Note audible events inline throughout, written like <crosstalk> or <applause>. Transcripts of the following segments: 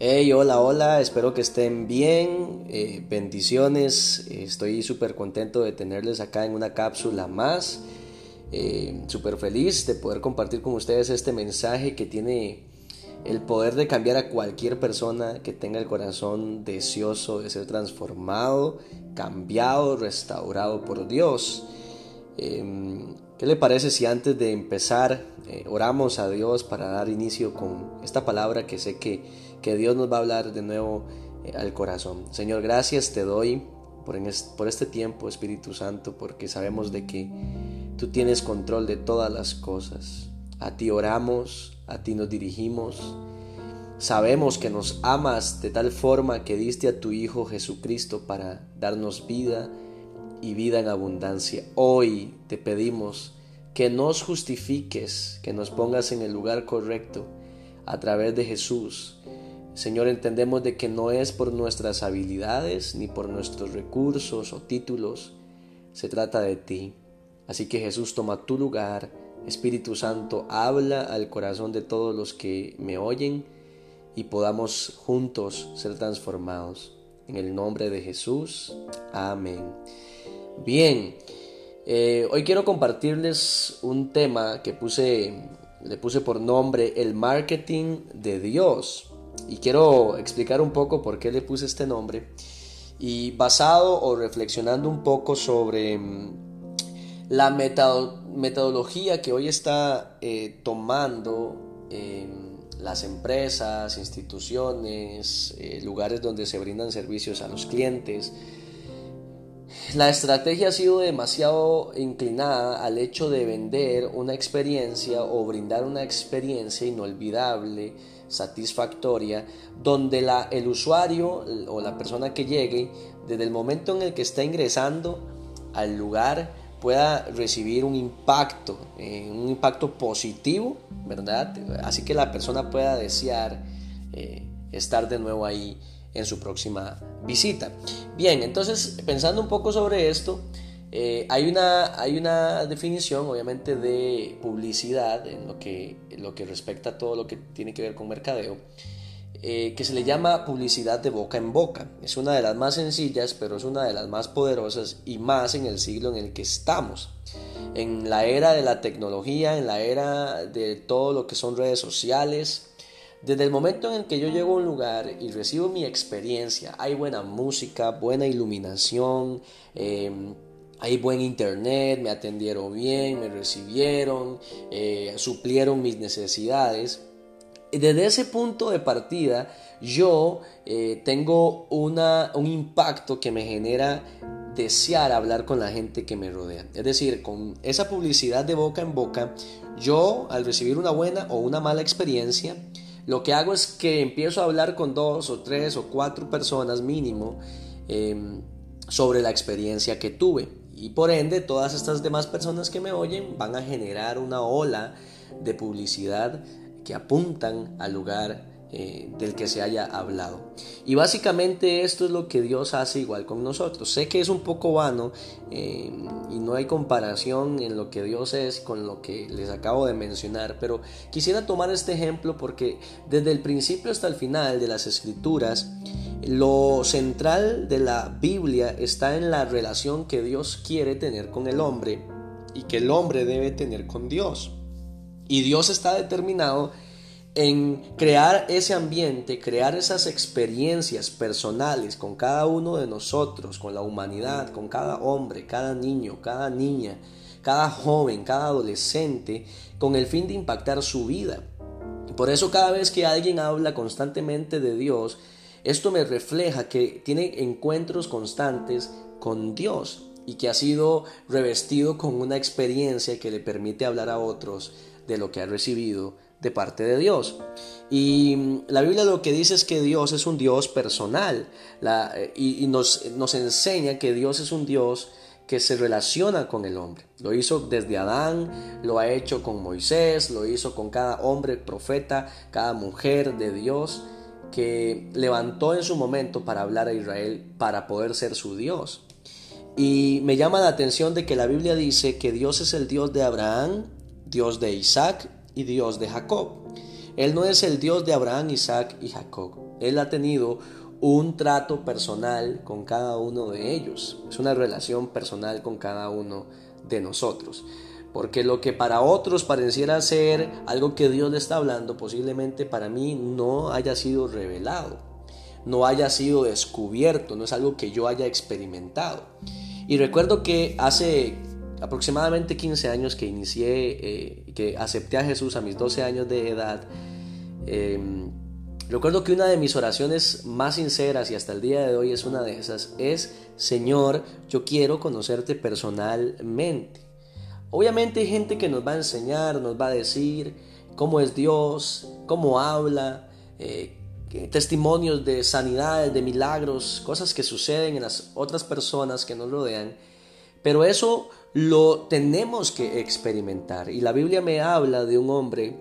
Hey, hola, hola, espero que estén bien, eh, bendiciones, estoy súper contento de tenerles acá en una cápsula más, eh, súper feliz de poder compartir con ustedes este mensaje que tiene el poder de cambiar a cualquier persona que tenga el corazón deseoso de ser transformado, cambiado, restaurado por Dios. Em, ¿Qué le parece si antes de empezar eh, oramos a Dios para dar inicio con esta palabra que sé que que Dios nos va a hablar de nuevo eh, al corazón. Señor, gracias te doy por, por este tiempo, Espíritu Santo, porque sabemos de que tú tienes control de todas las cosas. A ti oramos, a ti nos dirigimos. Sabemos que nos amas de tal forma que diste a tu Hijo Jesucristo para darnos vida y vida en abundancia. Hoy te pedimos que nos justifiques, que nos pongas en el lugar correcto a través de Jesús Señor, entendemos de que no es por nuestras habilidades ni por nuestros recursos o títulos, se trata de ti. Así que Jesús toma tu lugar, Espíritu Santo, habla al corazón de todos los que me oyen y podamos juntos ser transformados. En el nombre de Jesús, amén. Bien, eh, hoy quiero compartirles un tema que puse, le puse por nombre el marketing de Dios. Y quiero explicar un poco por qué le puse este nombre. Y basado o reflexionando un poco sobre mm, la metodología que hoy está eh, tomando em, las empresas, instituciones, eh, lugares donde se brindan servicios a los clientes, la estrategia ha sido demasiado inclinada al hecho de vender una experiencia o brindar una experiencia inolvidable satisfactoria, donde la, el usuario o la persona que llegue, desde el momento en el que está ingresando al lugar, pueda recibir un impacto, eh, un impacto positivo, ¿verdad? Así que la persona pueda desear eh, estar de nuevo ahí en su próxima visita. Bien, entonces pensando un poco sobre esto, eh, hay, una, hay una definición, obviamente, de publicidad en lo que, lo que respecta a todo lo que tiene que ver con mercadeo, eh, que se le llama publicidad de boca en boca. Es una de las más sencillas, pero es una de las más poderosas y más en el siglo en el que estamos. En la era de la tecnología, en la era de todo lo que son redes sociales, desde el momento en el que yo llego a un lugar y recibo mi experiencia, hay buena música, buena iluminación, eh, hay buen internet, me atendieron bien, me recibieron, eh, suplieron mis necesidades. Desde ese punto de partida, yo eh, tengo una, un impacto que me genera desear hablar con la gente que me rodea. Es decir, con esa publicidad de boca en boca, yo al recibir una buena o una mala experiencia, lo que hago es que empiezo a hablar con dos o tres o cuatro personas mínimo em, sobre la experiencia que tuve. Y por ende, todas estas demás personas que me oyen van a generar una ola de publicidad que apuntan al lugar eh, del que se haya hablado. Y básicamente esto es lo que Dios hace igual con nosotros. Sé que es un poco vano eh, y no hay comparación en lo que Dios es con lo que les acabo de mencionar, pero quisiera tomar este ejemplo porque desde el principio hasta el final de las escrituras, lo central de la Biblia está en la relación que Dios quiere tener con el hombre y que el hombre debe tener con Dios. Y Dios está determinado en crear ese ambiente, crear esas experiencias personales con cada uno de nosotros, con la humanidad, con cada hombre, cada niño, cada niña, cada joven, cada adolescente, con el fin de impactar su vida. Por eso cada vez que alguien habla constantemente de Dios, esto me refleja que tiene encuentros constantes con Dios y que ha sido revestido con una experiencia que le permite hablar a otros de lo que ha recibido de parte de Dios. Y mm, la Biblia lo que dice es que Dios es un Dios personal eh, y, nos, nos enseña que Dios es un Dios que se relaciona con el hombre. Lo hizo desde Adán, lo ha hecho con Moisés, lo hizo con cada hombre profeta, cada mujer de Dios que levantó en su momento para hablar a Israel para poder ser su Dios. Y me llama la atención de que la Biblia dice que Dios es el Dios de Abraham, Dios de Isaac y Dios de Jacob. Él no es el Dios de Abraham, Isaac y Jacob. Él ha tenido un trato personal con cada uno de ellos. Es una relación personal con cada uno de nosotros. Porque lo que para otros pareciera ser algo que Dios le está hablando, posiblemente para mí no haya sido revelado, no haya sido descubierto, no es algo que yo haya experimentado. Y recuerdo que hace aproximadamente 15 años que inicié, eh, que acepté a Jesús a mis 12 años de edad, em, recuerdo que una de mis oraciones más sinceras y hasta el día de hoy es una de esas, es, Señor, yo quiero conocerte personalmente. Obviamente hay gente que nos va a enseñar, nos va a decir cómo es Dios, cómo habla, eh, testimonios de sanidades, de milagros, cosas que suceden en las otras personas que nos rodean. Pero eso lo tenemos que experimentar. Y la Biblia me habla de un hombre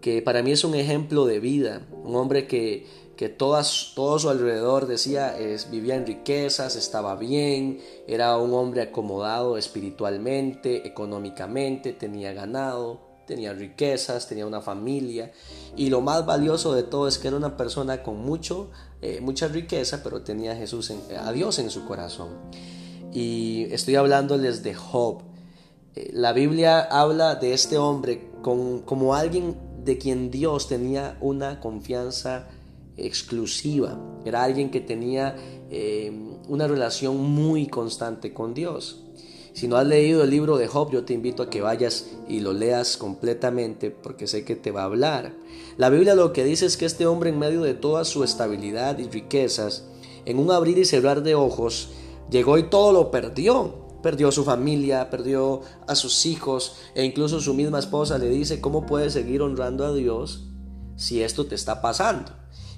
que para mí es un ejemplo de vida, un hombre que, que todas, todo su alrededor decía es, vivía en riquezas, estaba bien, era un hombre acomodado espiritualmente, económicamente, tenía ganado, tenía riquezas, tenía una familia y lo más valioso de todo es que era una persona con mucho, eh, mucha riqueza, pero tenía a, Jesús a Dios en su corazón y estoy hablándoles de Job. Eh, la Biblia habla de este hombre como alguien de quien Dios tenía una confianza exclusiva. Era alguien que tenía eh, una relación muy constante con Dios. Si no has leído el libro de Job, yo te invito a que vayas y lo leas completamente porque sé que te va a hablar. La Biblia lo que dice es que este hombre en medio de toda su estabilidad y riquezas, en un abrir y cerrar de ojos, Llegó y todo lo perdió. Perdió su familia, perdió a sus hijos e incluso su misma esposa le dice, ¿cómo puedes seguir honrando a Dios si esto te está pasando?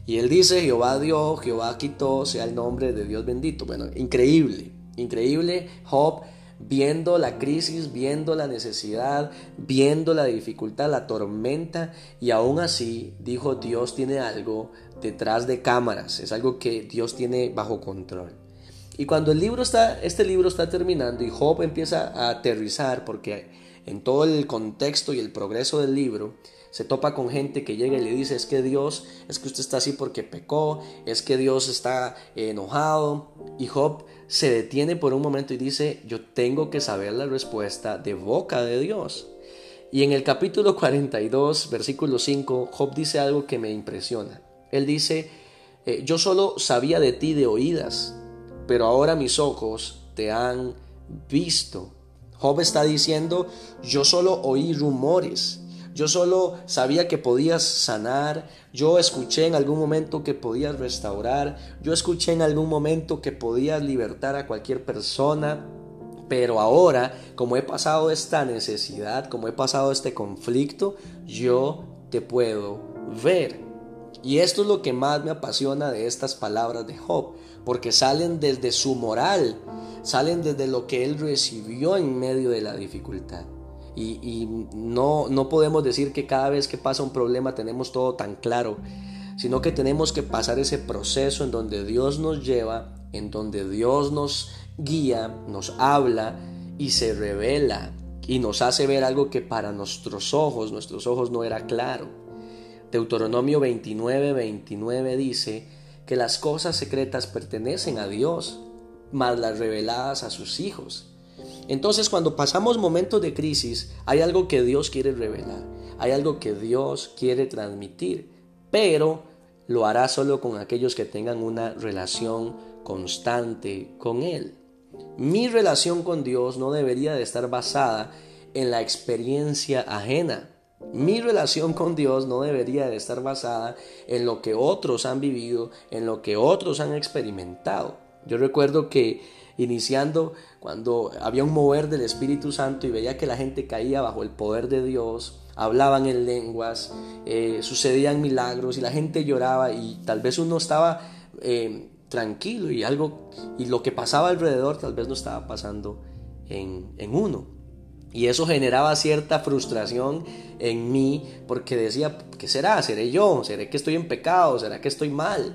Y él dice, Jehová dio, Jehová quitó, sea el nombre de Dios bendito. Bueno, increíble, increíble. Job viendo la crisis, viendo la necesidad, viendo la dificultad, la tormenta, y aún así dijo Dios tiene algo detrás de cámaras, es algo que Dios tiene bajo control. Y cuando el libro está, este libro está terminando y Job empieza a aterrizar, porque en todo el contexto y el progreso del libro, se topa con gente que llega y le dice, es que Dios, es que usted está así porque pecó, es que Dios está enojado. Y Job se detiene por un momento y dice, yo tengo que saber la respuesta de boca de Dios. Y en el capítulo 42, versículo 5, Job dice algo que me impresiona. Él dice, eh, yo solo sabía de ti de oídas pero ahora mis ojos te han visto. Job está diciendo, yo solo oí rumores, yo solo sabía que podías sanar, yo escuché en algún momento que podías restaurar, yo escuché en algún momento que podías libertar a cualquier persona, pero ahora, como he pasado esta necesidad, como he pasado este conflicto, yo te puedo ver. Y esto es lo que más me apasiona de estas palabras de Job, porque salen desde su moral, salen desde lo que él recibió en medio de la dificultad. Y, no, no podemos decir que cada vez que pasa un problema tenemos todo tan claro, sino que tenemos que pasar ese proceso en donde Dios nos lleva, en donde Dios nos guía, nos habla y se revela y nos hace ver algo que para nuestros ojos, nuestros ojos no era claro. Deuteronomio 29, 29 dice que las cosas secretas pertenecen a Dios, mas las reveladas a sus hijos. Entonces cuando pasamos momentos de crisis, hay algo que Dios quiere revelar, hay algo que Dios quiere transmitir, pero lo hará solo con aquellos que tengan una relación constante con Él. Mi relación con Dios no debería de estar basada en la experiencia ajena. Mi relación con Dios no debería de estar basada en lo que otros han vivido, en lo que otros han experimentado. Yo recuerdo que iniciando cuando había un mover del Espíritu Santo y veía que la gente caía bajo el poder de Dios, hablaban en lenguas, eh, sucedían milagros y la gente lloraba y tal vez uno estaba eh, tranquilo y algo y lo que pasaba alrededor tal vez no estaba pasando en, en uno. Y eso generaba cierta frustración en mí porque decía, ¿qué será? ¿Seré yo? ¿Seré que estoy en pecado? ¿Será que estoy mal?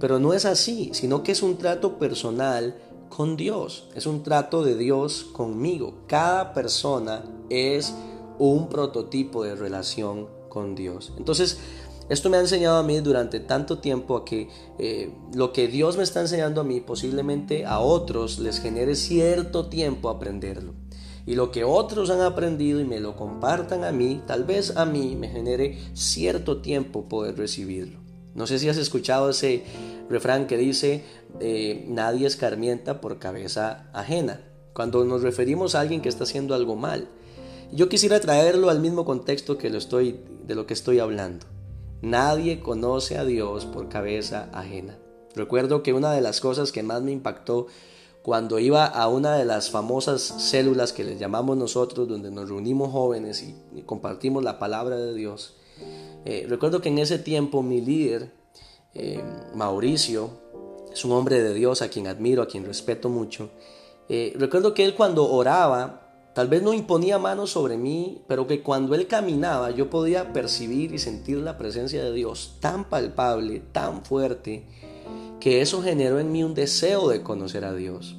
Pero no es así, sino que es un trato personal con Dios, es un trato de Dios conmigo. Cada persona es un prototipo de relación con Dios. Entonces, esto me ha enseñado a mí durante tanto tiempo a que eh, lo que Dios me está enseñando a mí posiblemente a otros les genere cierto tiempo aprenderlo. Y lo que otros han aprendido y me lo compartan a mí, tal vez a mí me genere cierto tiempo poder recibirlo. No sé si has escuchado ese refrán que dice, eh, nadie escarmienta por cabeza ajena, cuando nos referimos a alguien que está haciendo algo mal. Yo quisiera traerlo al mismo contexto que lo estoy, de lo que estoy hablando. Nadie conoce a Dios por cabeza ajena. Recuerdo que una de las cosas que más me impactó cuando iba a una de las famosas células que les llamamos nosotros, donde nos reunimos jóvenes y, compartimos la palabra de Dios, eh, recuerdo que en ese tiempo mi líder, eh, Mauricio, es un hombre de Dios a quien admiro, a quien respeto mucho. Eh, recuerdo que él cuando oraba, tal vez no imponía manos sobre mí, pero que cuando él caminaba yo podía percibir y sentir la presencia de Dios tan palpable, tan fuerte, que eso generó en mí un deseo de conocer a Dios.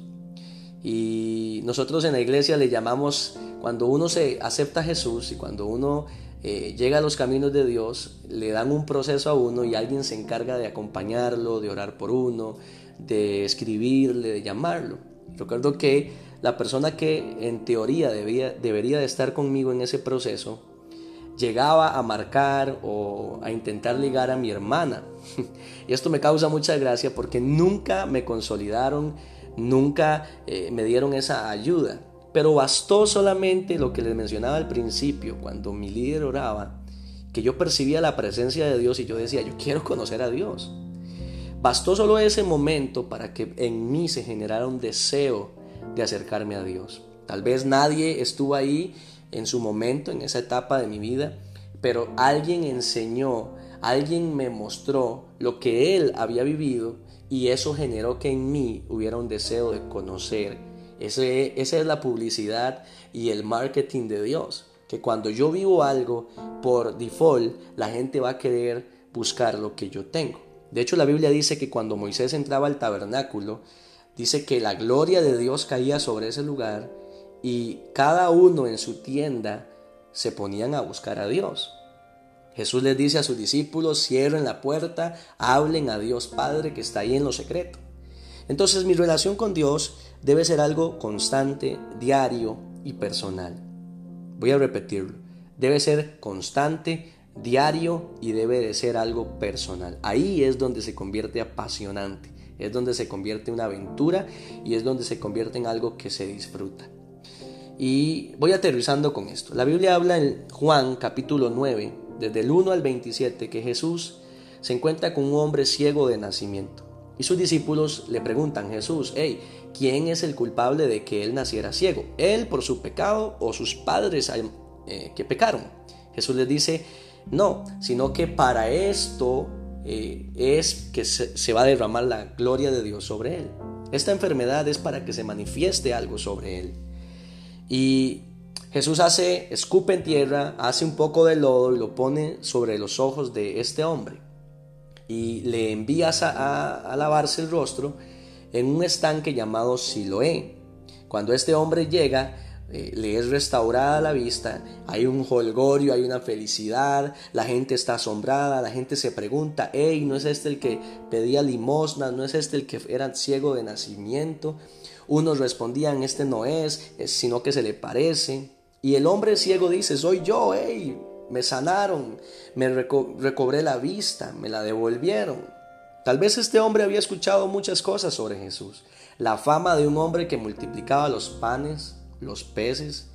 Y nosotros en la iglesia le llamamos, cuando uno se acepta a Jesús y cuando uno eh, llega a los caminos de Dios, le dan un proceso a uno y alguien se encarga de acompañarlo, de orar por uno, de escribirle, de llamarlo. Recuerdo que la persona que en teoría debía, debería de estar conmigo en ese proceso, llegaba a marcar o a intentar ligar a mi hermana. <laughs> y esto me causa mucha gracia porque nunca me consolidaron, nunca eh, me dieron esa ayuda. Pero bastó solamente lo que les mencionaba al principio, cuando mi líder oraba, que yo percibía la presencia de Dios y yo decía, yo quiero conocer a Dios. Bastó solo ese momento para que en mí se generara un deseo de acercarme a Dios. Tal vez nadie estuvo ahí en su momento, en esa etapa de mi vida, pero alguien enseñó, alguien me mostró lo que él había vivido y eso generó que en mí hubiera un deseo de conocer ese, esa es la publicidad y el marketing de Dios. Que cuando yo vivo algo, por default, la gente va a querer buscar lo que yo tengo. De hecho, la Biblia dice que cuando Moisés entraba al tabernáculo, dice que la gloria de Dios caía sobre ese lugar y cada uno en su tienda se ponían a buscar a Dios. Jesús les dice a sus discípulos, cierren la puerta, hablen a Dios Padre que está ahí en lo secreto. Entonces mi relación con Dios debe ser algo constante, diario y personal. Voy a repetirlo. Debe ser constante, diario y debe de ser algo personal. Ahí es donde se convierte apasionante, es donde se convierte en una aventura y es donde se convierte en algo que se disfruta. Y voy aterrizando con esto. La Biblia habla en Juan capítulo 9, desde el 1 al 27, que Jesús se encuentra con un hombre ciego de nacimiento. Y sus discípulos le preguntan, Jesús, hey, ¿quién es el culpable de que él naciera ciego? ¿Él por su pecado o sus padres eh, que pecaron? Jesús les dice, no, sino que para esto eh, es que se, va a derramar la gloria de Dios sobre él. Esta enfermedad es para que se manifieste algo sobre él. Y Jesús hace, escupe en tierra, hace un poco de lodo y lo pone sobre los ojos de este hombre y le envías a, lavarse el rostro en un estanque llamado Siloé. Cuando este hombre llega, eh, le es restaurada la vista, hay un holgorio, hay una felicidad, la gente está asombrada, la gente se pregunta, hey, ¿no es este el que pedía limosna? ¿No es este el que era ciego de nacimiento? Unos respondían, este no es, sino que se le parece. Y el hombre ciego dice, soy yo, hey, me sanaron, me recobré la vista, me la devolvieron. Tal vez este hombre había escuchado muchas cosas sobre Jesús. La fama de un hombre que multiplicaba los panes, los peces,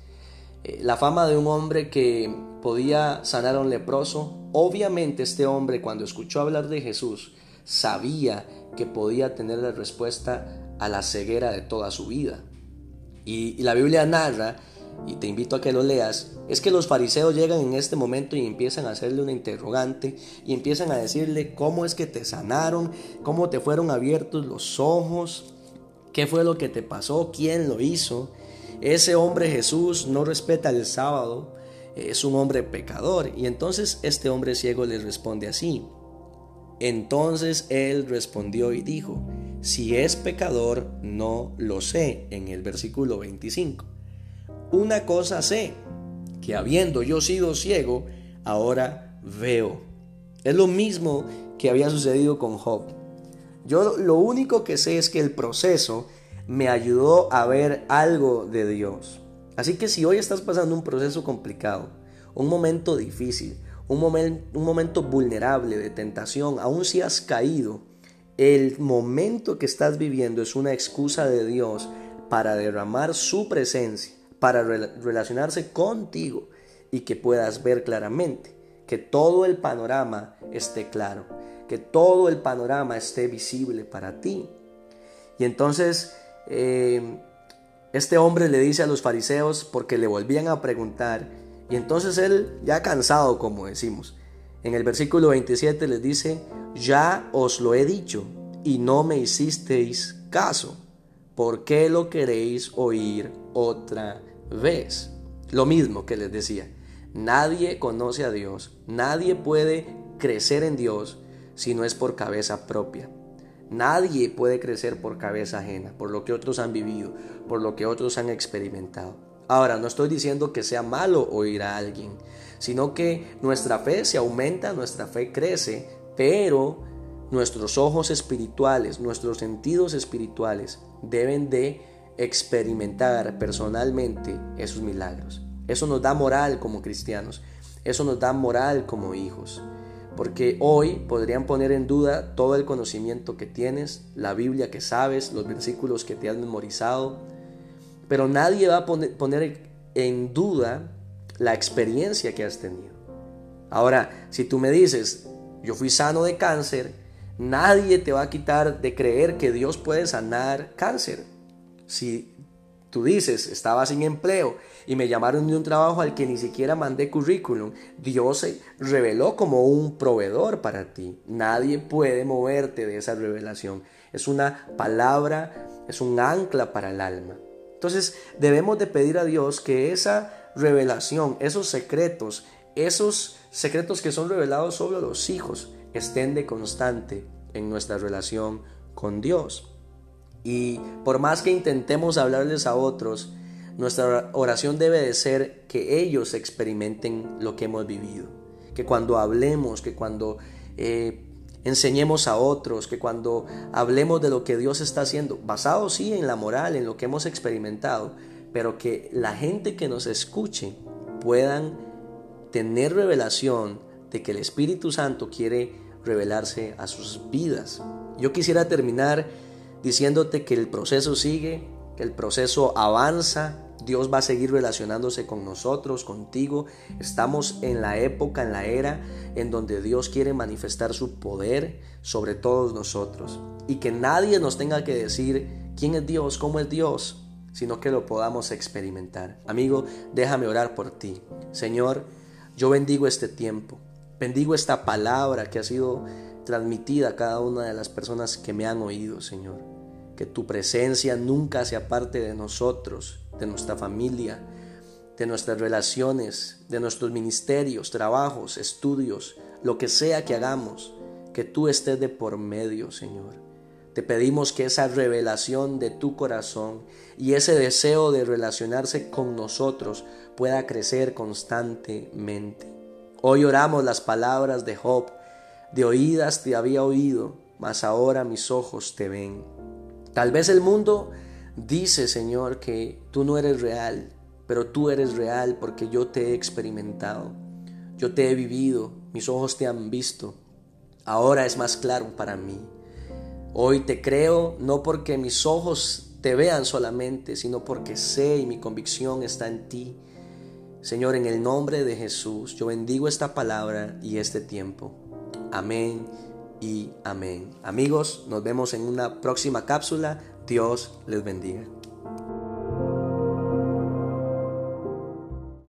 eh, la fama de un hombre que podía sanar a un leproso. Obviamente este hombre cuando escuchó hablar de Jesús sabía que podía tener la respuesta a la ceguera de toda su vida. y la Biblia narra y te invito a que lo leas, es que los fariseos llegan en este momento y empiezan a hacerle una interrogante y empiezan a decirle cómo es que te sanaron, cómo te fueron abiertos los ojos, qué fue lo que te pasó, quién lo hizo. Ese hombre Jesús no respeta el sábado, es un hombre pecador. Y entonces este hombre ciego les responde así. Entonces él respondió y dijo, si es pecador, no lo sé, en el versículo 25. Una cosa sé, que habiendo yo sido ciego, ahora veo. Es lo mismo que había sucedido con Job. Yo lo único que sé es que el proceso me ayudó a ver algo de Dios. Así que si hoy estás pasando un proceso complicado, un momento difícil, un, un momento vulnerable de tentación, aún si has caído, el momento que estás viviendo es una excusa de Dios para derramar su presencia, para relacionarse contigo y que puedas ver claramente, que todo el panorama esté claro, que todo el panorama esté visible para ti. Y entonces eh, este hombre le dice a los fariseos porque le volvían a preguntar, y entonces él, ya cansado como decimos, en el versículo 27 les dice, ya os lo he dicho y no me hicisteis caso. ¿Por qué lo queréis oír otra vez? Lo mismo que les decía, nadie conoce a Dios, nadie puede crecer en Dios si no es por cabeza propia. Nadie puede crecer por cabeza ajena, por lo que otros han vivido, por lo que otros han experimentado. Ahora, no estoy diciendo que sea malo oír a alguien, sino que nuestra fe se aumenta, nuestra fe crece, pero nuestros ojos espirituales, nuestros sentidos espirituales deben de experimentar personalmente esos milagros. Eso nos da moral como cristianos, eso nos da moral como hijos porque hoy podrían poner en duda todo el conocimiento que tienes, la Biblia que sabes, los versículos que te has memorizado, pero nadie va a poner en duda la experiencia que has tenido. Ahora, si tú me dices, yo fui sano de cáncer, nadie te va a quitar de creer que Dios puede sanar cáncer. Si Tú dices, estaba sin empleo y me llamaron de un trabajo al que ni siquiera mandé currículum. Dios se reveló como un proveedor para ti. Nadie puede moverte de esa revelación. Es una palabra, es un ancla para el alma. Entonces debemos de pedir a Dios que esa revelación, esos secretos, esos secretos que son revelados sobre los hijos, estén de constante en nuestra relación con Dios. Y por más que intentemos hablarles a otros, nuestra oración debe de ser que ellos experimenten lo que hemos vivido. Que cuando hablemos, que cuando eh, enseñemos a otros, que cuando hablemos de lo que Dios está haciendo, basado sí en la moral, en lo que hemos experimentado, pero que la gente que nos escuche puedan tener revelación de que el Espíritu Santo quiere revelarse a sus vidas. Yo quisiera terminar diciéndote que el proceso sigue, que el proceso avanza, Dios va a seguir relacionándose con nosotros, contigo. Estamos en la época, en la era en donde Dios quiere manifestar su poder sobre todos nosotros. Y que nadie nos tenga que decir quién es Dios, cómo es Dios, sino que lo podamos experimentar. Amigo, déjame orar por ti. Señor, yo bendigo este tiempo. Bendigo esta palabra que ha sido transmitida a cada una de las personas que me han oído, Señor que tu presencia nunca sea parte de nosotros, de nuestra familia, de nuestras relaciones, de nuestros ministerios, trabajos, estudios, lo que sea que hagamos, que tú estés de por medio, Señor. Te pedimos que esa revelación de tu corazón y ese deseo de relacionarse con nosotros pueda crecer constantemente. Hoy oramos las palabras de Job, de oídas te había oído, mas ahora mis ojos te ven. Tal vez el mundo dice, Señor, que tú no eres real, pero tú eres real porque yo te he experimentado, yo te he vivido, mis ojos te han visto. Ahora es más claro para mí. Hoy te creo no porque mis ojos te vean solamente, sino porque sé y mi convicción está en ti. Señor, en el nombre de Jesús, yo bendigo esta palabra y este tiempo. Amén y amén. Amigos, nos vemos en una próxima cápsula. Dios les bendiga.